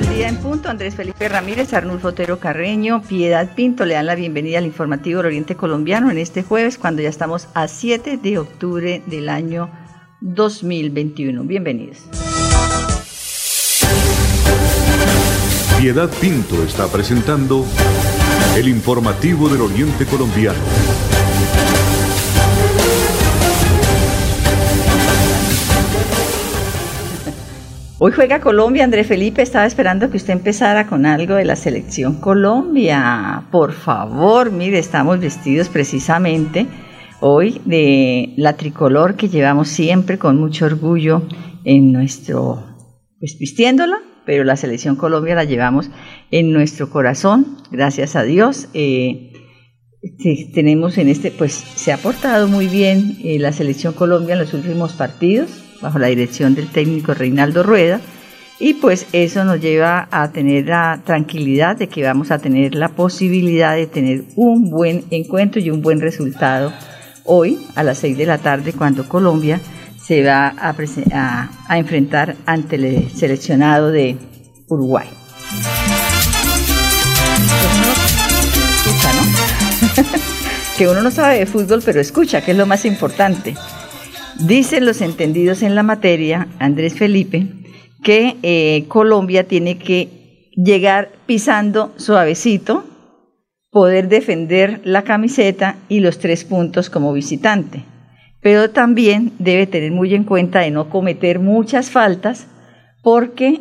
Del día en punto, Andrés Felipe Ramírez, Arnulfo Otero Carreño, Piedad Pinto le dan la bienvenida al informativo del Oriente Colombiano en este jueves cuando ya estamos a 7 de octubre del año 2021. Bienvenidos. Piedad Pinto está presentando el informativo del Oriente Colombiano. Hoy juega Colombia, André Felipe. Estaba esperando que usted empezara con algo de la selección Colombia. Por favor, mire, estamos vestidos precisamente hoy de la tricolor que llevamos siempre con mucho orgullo en nuestro, pues vistiéndola, pero la selección Colombia la llevamos en nuestro corazón, gracias a Dios. Eh, tenemos en este, pues se ha portado muy bien eh, la selección Colombia en los últimos partidos bajo la dirección del técnico Reinaldo Rueda. Y pues eso nos lleva a tener la tranquilidad de que vamos a tener la posibilidad de tener un buen encuentro y un buen resultado hoy a las 6 de la tarde cuando Colombia se va a, a, enfrentar ante el seleccionado de Uruguay. que uno no sabe de fútbol, pero escucha, que es lo más importante. Dicen los entendidos en la materia, Andrés Felipe, que eh, Colombia tiene que llegar pisando suavecito, poder defender la camiseta y los tres puntos como visitante. Pero también debe tener muy en cuenta de no cometer muchas faltas, porque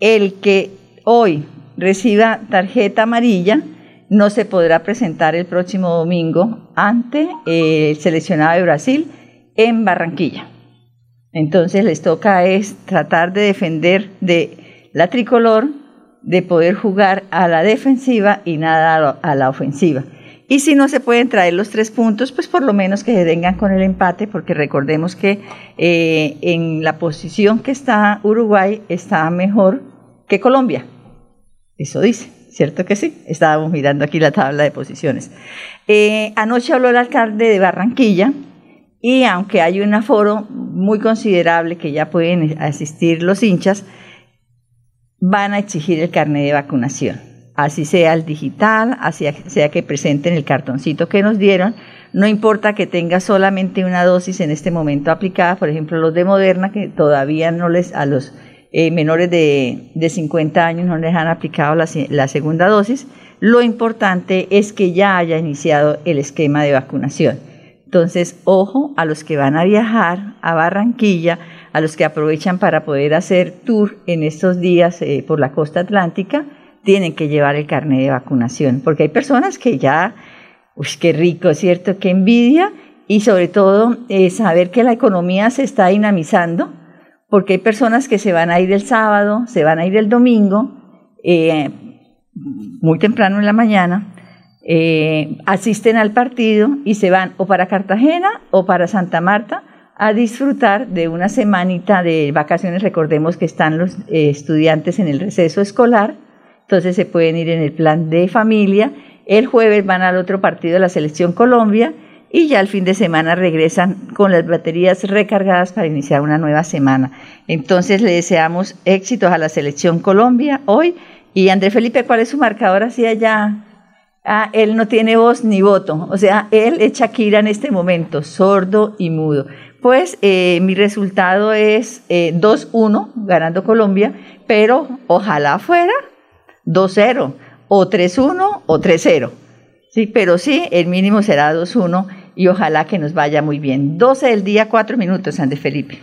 el que hoy reciba tarjeta amarilla no se podrá presentar el próximo domingo ante el seleccionado de Brasil en Barranquilla. Entonces les toca es tratar de defender de la tricolor, de poder jugar a la defensiva y nada a la ofensiva. Y si no se pueden traer los tres puntos, pues por lo menos que se vengan con el empate, porque recordemos que eh, en la posición que está Uruguay está mejor que Colombia. Eso dice, ¿cierto que sí? Estábamos mirando aquí la tabla de posiciones. Eh, anoche habló el alcalde de Barranquilla, y aunque hay un aforo muy considerable que ya pueden asistir los hinchas, van a exigir el carnet de vacunación. Así sea el digital, así sea que presenten el cartoncito que nos dieron, no importa que tenga solamente una dosis en este momento aplicada, por ejemplo los de Moderna, que todavía no les, a los eh, menores de, de, 50 años no les han aplicado la segunda dosis, lo importante es que ya haya iniciado el esquema de vacunación. Entonces, ojo a los que van a viajar a Barranquilla, a los que aprovechan para poder hacer tour en estos días eh, por la costa atlántica, tienen que llevar el carnet de vacunación, porque hay personas que ya, uy, qué rico, ¿cierto? Qué envidia, y sobre todo eh, saber que la economía se está dinamizando, porque hay personas que se van a ir el sábado, se van a ir el domingo, eh, muy temprano en la mañana, eh, asisten al partido y se van o para Cartagena o para Santa Marta a disfrutar de una semanita de vacaciones. Recordemos que están los eh, estudiantes en el receso escolar, entonces se pueden ir en el plan de familia. El jueves van al otro partido de la Selección Colombia y ya el fin de semana regresan con las baterías recargadas para iniciar una nueva semana. Entonces le deseamos éxitos a la Selección Colombia hoy. Y André Felipe, ¿cuál es su marcador así allá Ah, él no tiene voz ni voto, o sea, él es Shakira en este momento, sordo y mudo. Pues eh, mi resultado es 2-1 eh, ganando Colombia, pero ojalá fuera 2-0 o 3-1 o 3-0. Sí, pero sí, el mínimo será 2-1 y ojalá que nos vaya muy bien. 12 del día, 4 minutos, Andrés Felipe.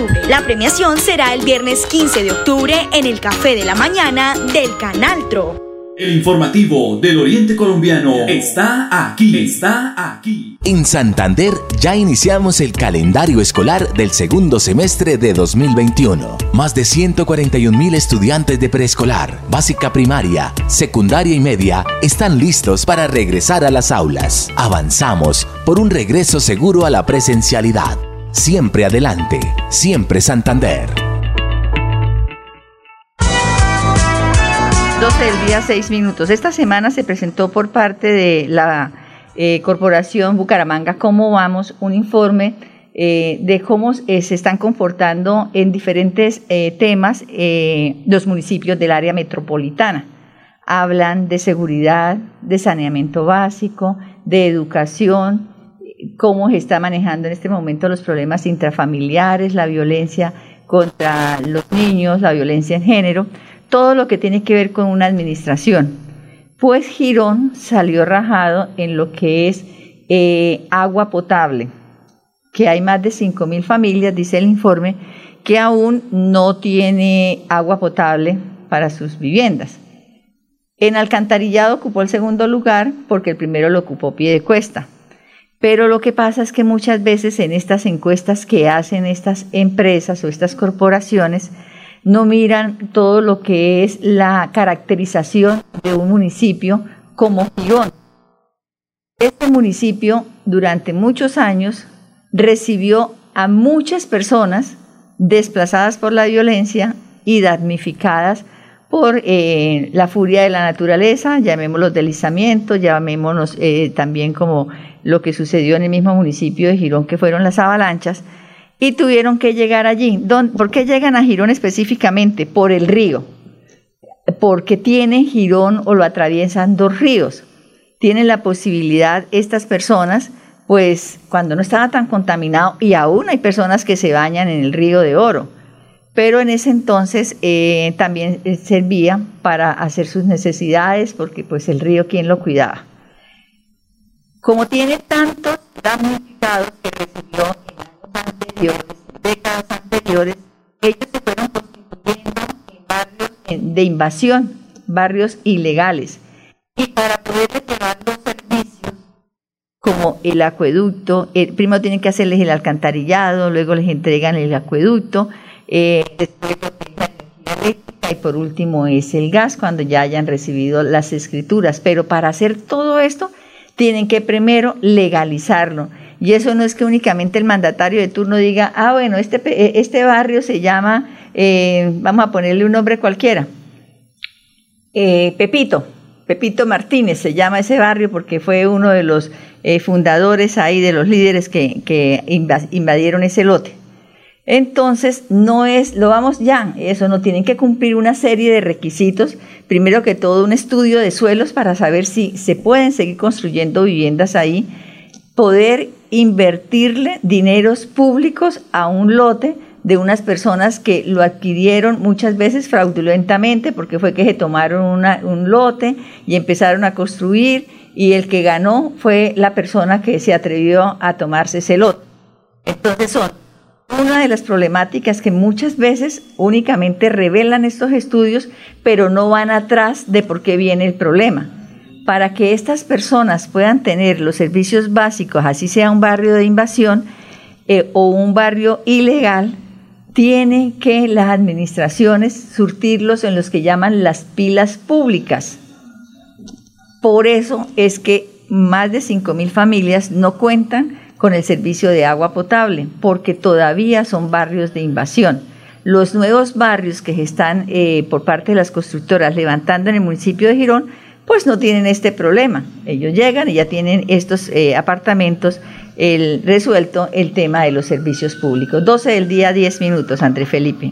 La premiación será el viernes 15 de octubre en el Café de la Mañana del Canal Tro. El informativo del Oriente Colombiano está aquí, está aquí. En Santander ya iniciamos el calendario escolar del segundo semestre de 2021. Más de 141 mil estudiantes de preescolar, básica primaria, secundaria y media están listos para regresar a las aulas. Avanzamos por un regreso seguro a la presencialidad. Siempre adelante, siempre Santander. 12 del día, 6 minutos. Esta semana se presentó por parte de la eh, Corporación Bucaramanga Cómo Vamos un informe eh, de cómo eh, se están comportando en diferentes temas los municipios del área metropolitana. Hablan de seguridad, de saneamiento básico, de educación, cómo se está manejando en este momento los problemas intrafamiliares, la violencia contra los niños, la violencia en género todo lo que tiene que ver con una administración. Pues Girón salió rajado en lo que es eh, agua potable, que hay más de 5.000 familias, dice el informe, que aún no tiene agua potable para sus viviendas. En alcantarillado ocupó el segundo lugar porque el primero lo ocupó pie de cuesta. Pero lo que pasa es que muchas veces en estas encuestas que hacen estas empresas o estas corporaciones, no miran todo lo que es la caracterización de un municipio como Girón. Este municipio durante muchos años recibió a muchas personas desplazadas por la violencia y damnificadas por eh, la furia de la naturaleza, llamémoslo deslizamientos, llamémonos eh, también como lo que sucedió en el mismo municipio de Girón, que fueron las avalanchas, y tuvieron que llegar allí. ¿Por qué llegan a Girón específicamente? Por el río. Porque tiene Girón o lo atraviesan dos ríos. Tienen la posibilidad estas personas, pues cuando no estaba tan contaminado, y aún hay personas que se bañan en el río de oro, pero en ese entonces eh, también eh, servía para hacer sus necesidades, porque pues el río, ¿quién lo cuidaba? Como tiene tantos damnificados que recibió anteriores, décadas anteriores, ellos se fueron constituyendo en barrios de invasión, barrios ilegales. Y para poder llevar los servicios, como el acueducto, primero tienen que hacerles el alcantarillado, luego les entregan el acueducto, eh, y por último es el gas cuando ya hayan recibido las escrituras. Pero para hacer todo esto, tienen que primero legalizarlo. Y eso no es que únicamente el mandatario de turno diga, ah, bueno, este, eh, este barrio se llama, eh, vamos a ponerle un nombre cualquiera, Pepito, Pepito Martínez se llama ese barrio porque fue uno de los fundadores ahí, de los líderes que invadieron ese lote. Entonces, no es, lo vamos ya, eso no tienen que cumplir una serie de requisitos, primero que todo un estudio de suelos para saber si se pueden seguir construyendo viviendas ahí, poder invertirle dineros públicos a un lote de unas personas que lo adquirieron muchas veces fraudulentamente porque fue que se tomaron un lote y empezaron a construir y el que ganó fue la persona que se atrevió a tomarse ese lote. Entonces son una de las problemáticas que muchas veces únicamente revelan estos estudios, pero no van atrás de por qué viene el problema para que estas personas puedan tener los servicios básicos, así sea un barrio de invasión eh, o un barrio ilegal, tiene que las administraciones surtirlos en los que llaman las pilas públicas. Por eso es que más de 5.000 familias no cuentan con el servicio de agua potable, porque todavía son barrios de invasión. Los nuevos barrios que están eh, por parte de las constructoras levantando en el municipio de Girón pues no tienen este problema. Ellos llegan y ya tienen estos eh, apartamentos el, resuelto el tema de los servicios públicos. 12 del día, 10 minutos, André Felipe.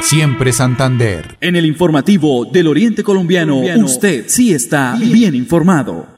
siempre Santander. En el informativo del Oriente Colombiano, usted sí está bien informado.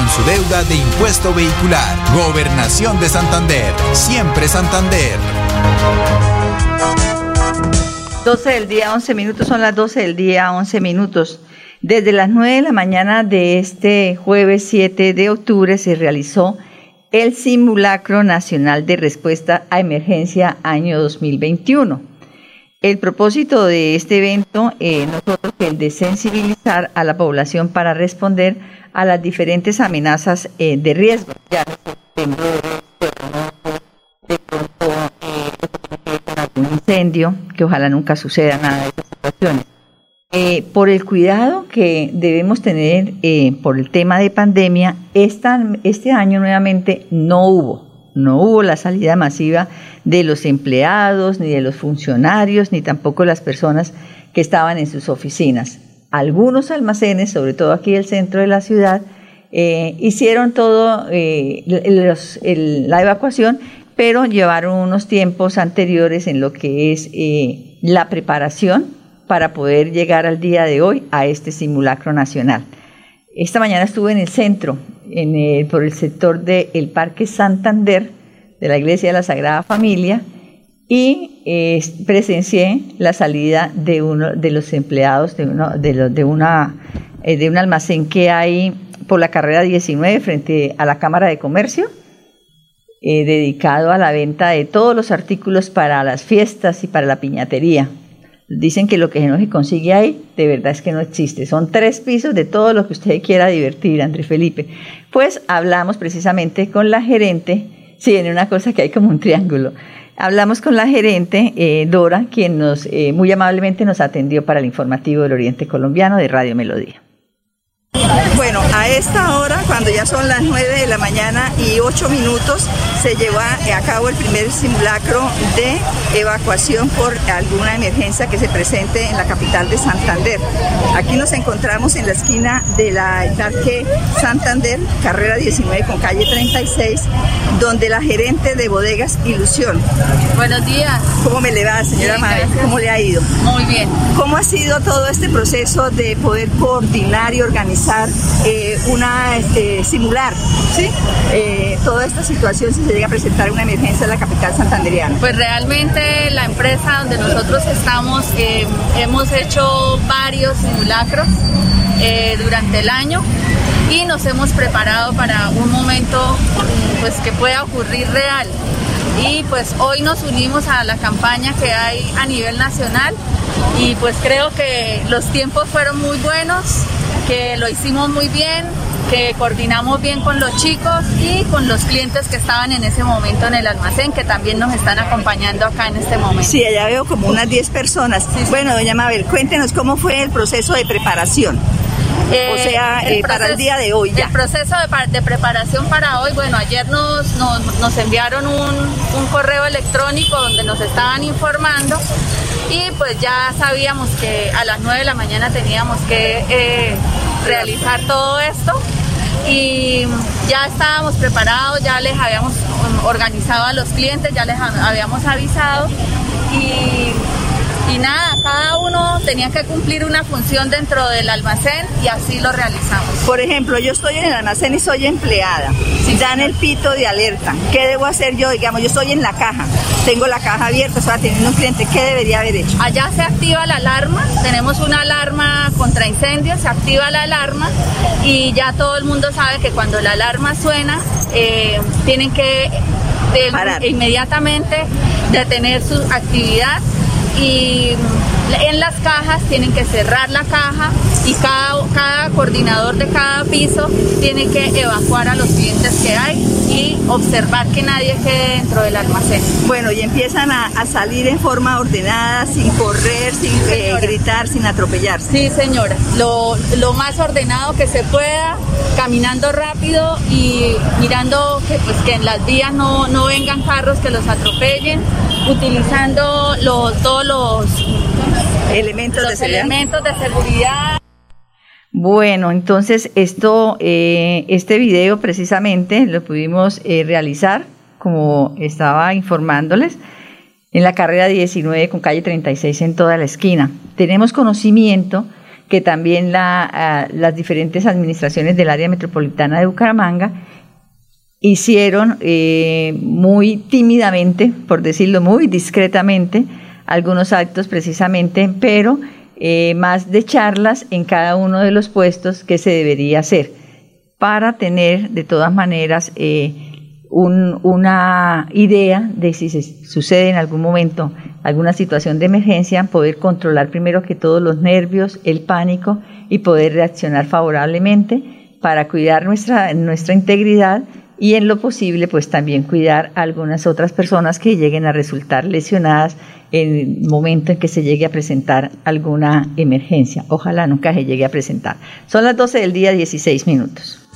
su deuda de impuesto vehicular. Gobernación de Santander. Siempre Santander. 12 del día, 11 minutos, son las 12 del día, 11 minutos. Desde las 9 de la mañana de este jueves 7 de octubre se realizó el simulacro nacional de respuesta a emergencia año 2021. El propósito de este evento eh, nosotros es el de sensibilizar a la población para responder a las diferentes amenazas eh, de riesgo, ya de pronto eh, un incendio, que ojalá nunca suceda nada de esas situaciones. Eh, por el cuidado que debemos tener eh, por el tema de pandemia, esta, este año nuevamente no hubo, no hubo la salida masiva de los empleados, ni de los funcionarios, ni tampoco las personas que estaban en sus oficinas algunos almacenes, sobre todo aquí el centro de la ciudad, eh, hicieron todo eh, la evacuación, pero llevaron unos tiempos anteriores en lo que es eh, la preparación para poder llegar al día de hoy a este simulacro nacional. Esta mañana estuve en el centro, en por el sector del Parque Santander, de la Iglesia de la Sagrada Familia, y eh, presencié la salida de uno de los empleados de, uno, de, de, una, eh, de un almacén que hay por la carrera 19 frente a la Cámara de Comercio, eh, dedicado a la venta de todos los artículos para las fiestas y para la piñatería. Dicen que lo que no se consigue ahí, de verdad es que no existe. Son tres pisos de todo lo que usted quiera divertir, Andrés Felipe. Pues hablamos precisamente con la gerente, si viene una cosa que hay como un triángulo Hablamos con la gerente eh, Dora, quien nos eh, muy amablemente nos atendió para el informativo del Oriente Colombiano de Radio Melodía. Bueno, a esta hora, cuando ya son las 9 de la mañana y 8 minutos, se lleva a cabo el primer simulacro de evacuación por alguna emergencia que se presente en la capital de Santander. Aquí nos encontramos en la esquina de la Parque Santander, carrera 19 con calle 36, donde la gerente de bodegas Ilusión. Buenos días. ¿Cómo me le va, señora Mabel? ¿Cómo le ha ido? Muy bien. ¿Cómo ha sido todo este proceso de poder coordinar y organizar eh, una este, simular. Eh, toda esta situación si se llega a presentar una emergencia en la capital santanderiana? Pues realmente la empresa donde nosotros estamos eh, hemos hecho varios simulacros durante el año y nos hemos preparado para un momento pues que pueda ocurrir real y pues hoy nos unimos a la campaña que hay a nivel nacional y pues creo que los tiempos fueron muy buenos, que lo hicimos muy bien, que coordinamos bien con los chicos y con los clientes que estaban en ese momento en el almacén, que también nos están acompañando acá en este momento. Sí, allá veo como unas 10 personas. Bueno, doña Mabel, cuéntenos cómo fue el proceso de preparación. o eh, sea, eh, para el día de hoy ya. El proceso de, preparación para hoy, bueno, ayer nos, nos, enviaron un, un, correo electrónico donde nos estaban informando y pues ya sabíamos que a las 9 de la mañana teníamos que eh, realizar todo esto. Y ya estábamos preparados, ya les habíamos um, organizado a los clientes, ya les habíamos avisado. Y, Y nada, cada uno tenía que cumplir una función dentro del almacén y así lo realizamos. Por ejemplo, yo estoy en el almacén y soy empleada. Si dan el pito de alerta, ¿qué debo hacer yo? Digamos, yo estoy en la caja, tengo la caja abierta, estoy atendiendo un cliente, ¿qué debería haber hecho? Allá se activa la alarma, tenemos una alarma contra incendios, se activa la alarma y ya todo el mundo sabe que cuando la alarma suena, eh, tienen que de, inmediatamente detener su actividad y en las cajas tienen que cerrar la caja y cada, cada coordinador de cada piso tiene que evacuar a los clientes que hay y observar que nadie quede dentro del almacén. Bueno, y empiezan a, salir en forma ordenada, sin correr, sin eh, gritar, sin atropellarse. Sí, señora, lo, lo, más ordenado que se pueda, caminando rápido y mirando que, pues, que en las vías no, no vengan carros que los atropellen, utilizando los, todos los elementos, de, seguridad. elementos de seguridad. Bueno, entonces esto, eh, este video precisamente lo pudimos eh, realizar, como estaba informándoles, en la carrera 19 con calle 36 en toda la esquina. Tenemos conocimiento que también la, ah, las diferentes administraciones del área metropolitana de Bucaramanga hicieron eh, muy tímidamente, por decirlo muy discretamente, algunos actos precisamente, pero eh, más de charlas en cada uno de los puestos que se debería hacer para tener de todas maneras eh, una idea de si se sucede en algún momento alguna situación de emergencia, poder controlar primero que todos los nervios, el pánico y poder reaccionar favorablemente para cuidar nuestra, nuestra integridad y en lo posible pues también cuidar a algunas otras personas que lleguen a resultar lesionadas en el momento en que se llegue a presentar alguna emergencia. Ojalá nunca se llegue a presentar. Son las 12 del día 16 minutos.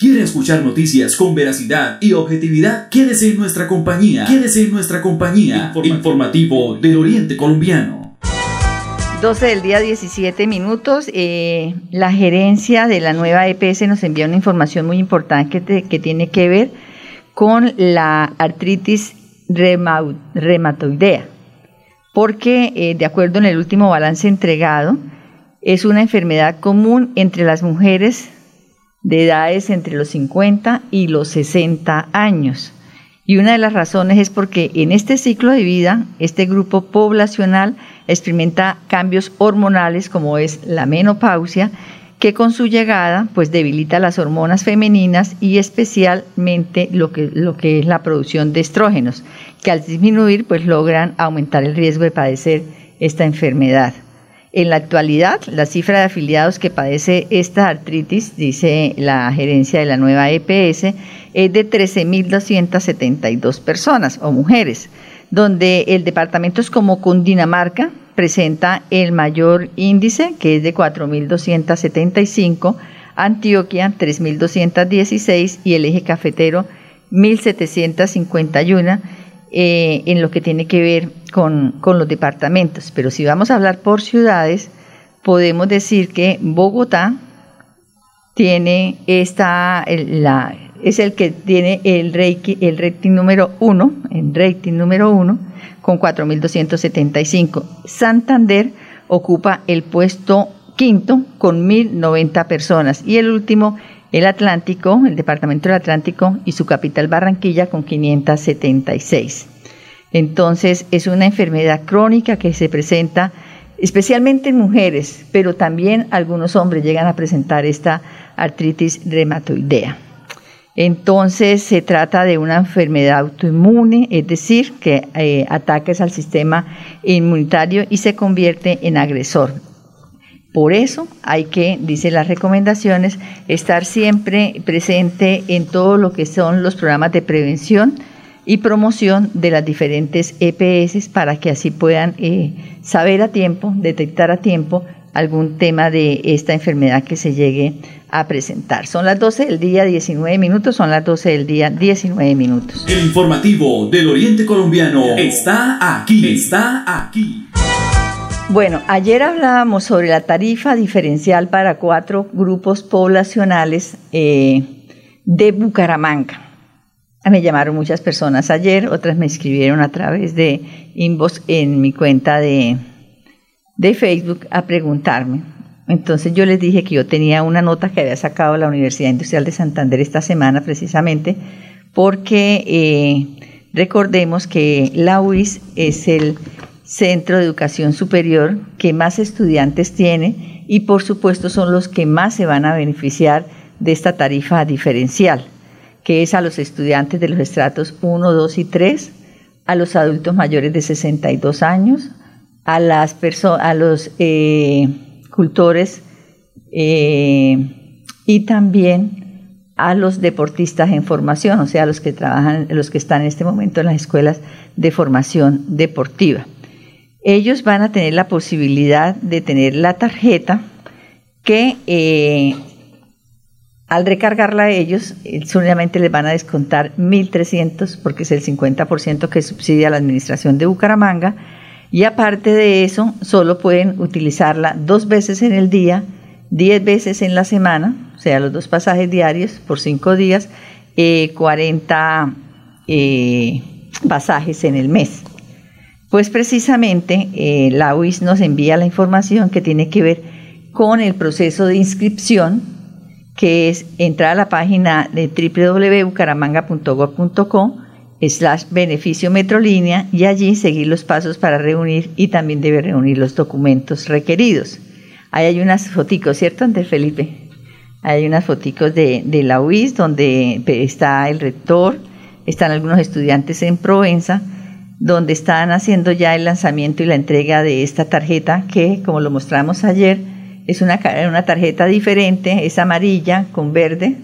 ¿Quiere escuchar noticias con veracidad y objetividad? Quédese en nuestra compañía. Quédese en nuestra compañía. Informativo, del Oriente Colombiano. 12 del día 17 minutos. Eh, la gerencia de la nueva EPS nos envía una información muy importante que, tiene que ver con la artritis reumatoidea. Porque, eh, de acuerdo en el último balance entregado, es una enfermedad común entre las mujeres de edades entre los 50 y los 60 años. Y una de las razones es porque en este ciclo de vida, este grupo poblacional experimenta cambios hormonales como es la menopausia, que con su llegada pues debilita las hormonas femeninas y especialmente lo que, lo que es la producción de estrógenos, que al disminuir pues logran aumentar el riesgo de padecer esta enfermedad. En la actualidad, la cifra de afiliados que padece esta artritis, dice la gerencia de la nueva EPS, es de 13.272 personas o mujeres, donde el departamento es como Cundinamarca, presenta el mayor índice, que es de 4.275, Antioquia 3.216 y el eje cafetero 1.751 eh, en lo que tiene que ver con, con, los departamentos. Pero si vamos a hablar por ciudades, podemos decir que Bogotá tiene esta, la, es el que tiene el, el rating número uno, el rating número uno, con 4.275. Santander ocupa el puesto quinto con 1.090 personas y el último el Atlántico, el Departamento del Atlántico y su capital Barranquilla con 576. Entonces es una enfermedad crónica que se presenta especialmente en mujeres, pero también algunos hombres llegan a presentar esta artritis reumatoidea. Entonces se trata de una enfermedad autoinmune, es decir, que eh, ataques al sistema inmunitario y se convierte en agresor. Por eso hay que, dice las recomendaciones, estar siempre presente en todo lo que son los programas de prevención y promoción de las diferentes EPS para que así puedan eh, saber a tiempo, detectar a tiempo algún tema de esta enfermedad que se llegue a presentar. Son las 12 del día 19 minutos, son las 12 del día 19 minutos. El informativo del Oriente Colombiano está aquí, está aquí. Bueno, ayer hablábamos sobre la tarifa diferencial para cuatro grupos poblacionales eh, de Bucaramanga. Me llamaron muchas personas ayer, otras me escribieron a través de inbox en mi cuenta de, de Facebook a preguntarme. Entonces yo les dije que yo tenía una nota que había sacado la Universidad Industrial de Santander esta semana precisamente porque eh, recordemos que la UIS es el centro de educación superior que más estudiantes tiene y por supuesto son los que más se van a beneficiar de esta tarifa diferencial, que es a los estudiantes de los estratos 1, 2 y 3, a los adultos mayores de 62 años, a, las a los eh, cultores eh, y también a los deportistas en formación, o sea, los que trabajan, los que están en este momento en las escuelas de formación deportiva ellos van a tener la posibilidad de tener la tarjeta que eh, al recargarla ellos, eh, solamente les van a descontar 1.300 porque es el 50% que subsidia la administración de Bucaramanga y aparte de eso solo pueden utilizarla dos veces en el día, 10 veces en la semana, o sea, los dos pasajes diarios por cinco días, 40 eh, pasajes en el mes. Pues precisamente eh, la UIS nos envía la información que tiene que ver con el proceso de inscripción, que es entrar a la página de www.bucaramanga.gov.co slash beneficio metrolínea y allí seguir los pasos para reunir y también debe reunir los documentos requeridos. Ahí hay unas foticos, ¿cierto, Andrés Felipe? Hay unas foticos de, de la UIS donde está el rector, están algunos estudiantes en Provenza, donde están haciendo ya el lanzamiento y la entrega de esta tarjeta que, como lo mostramos ayer, es una, una tarjeta diferente, es amarilla con verde.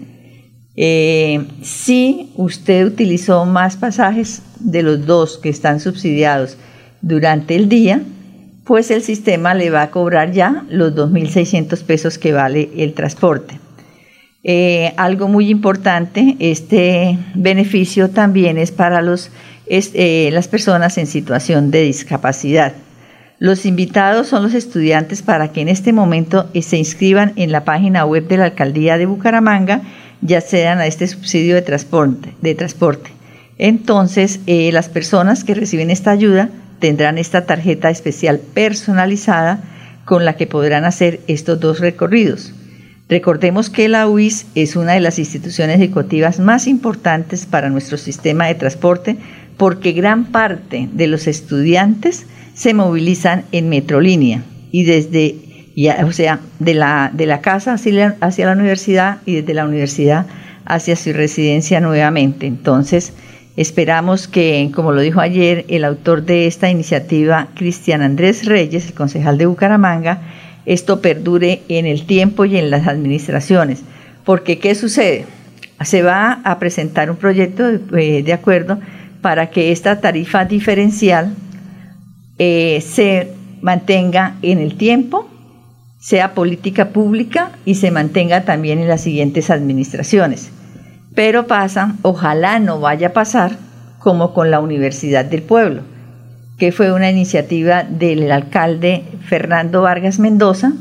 Eh, si usted utilizó más pasajes de los dos que están subsidiados durante el día, pues el sistema le va a cobrar ya los 2.600 pesos que vale el transporte. Eh, algo muy importante, este beneficio también es para los eh, las personas en situación de discapacidad. Los invitados son los estudiantes para que en este momento eh, se inscriban en la página web de la Alcaldía de Bucaramanga, ya sean a este subsidio de transporte. De transporte. Entonces, eh, las personas que reciben esta ayuda tendrán esta tarjeta especial personalizada con la que podrán hacer estos dos recorridos. Recordemos que la UIS es una de las instituciones educativas más importantes para nuestro sistema de transporte porque gran parte de los estudiantes se movilizan en metrolínea y desde, o sea, de la, de la casa hacia la, universidad y desde la universidad hacia su residencia nuevamente. Entonces, esperamos que, como lo dijo ayer el autor de esta iniciativa, Cristian Andrés Reyes, el concejal de Bucaramanga, esto perdure en el tiempo y en las administraciones. Porque, ¿qué sucede? Se va a presentar un proyecto de, de acuerdo para que esta tarifa diferencial eh, se mantenga en el tiempo, sea política pública y se mantenga también en las siguientes administraciones. Pero pasa, ojalá no vaya a pasar como con la Universidad del Pueblo, que fue una iniciativa del alcalde Fernando Vargas Mendoza,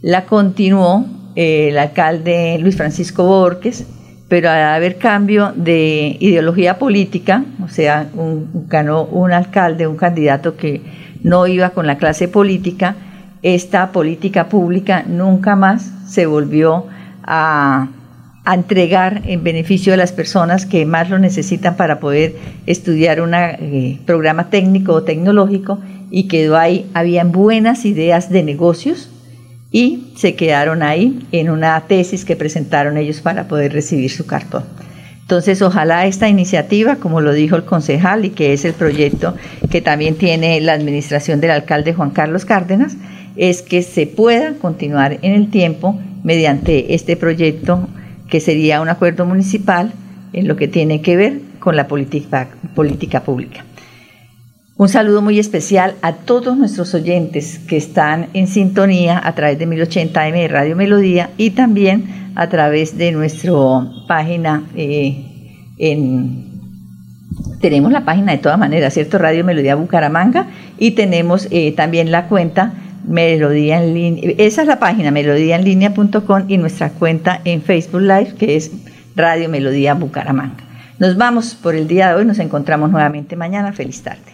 la continuó eh, el alcalde Luis Francisco Borges, pero al haber cambio de ideología política, o sea, ganó un alcalde, un candidato que no iba con la clase política, esta política pública nunca más se volvió a, entregar en beneficio de las personas que más lo necesitan para poder estudiar un eh, programa técnico o tecnológico y quedó ahí, habían buenas ideas de negocios, y se quedaron ahí en una tesis que presentaron ellos para poder recibir su cartón. Entonces, ojalá esta iniciativa, como lo dijo el concejal y que es el proyecto que también tiene la administración del alcalde Juan Carlos Cárdenas, es que se pueda continuar en el tiempo mediante este proyecto que sería un acuerdo municipal en lo que tiene que ver con la política, política pública. Un saludo muy especial a todos nuestros oyentes que están en sintonía a través de 1080M de Radio Melodía y también a través de nuestra página eh, en tenemos la página de todas maneras, ¿cierto? Radio Melodía Bucaramanga y tenemos eh, también la cuenta Melodía en línea. Esa es la página melodíaenlínea.com y nuestra cuenta en Facebook Live que es Radio Melodía Bucaramanga. Nos vamos por el día de hoy, nos encontramos nuevamente mañana. Feliz tarde.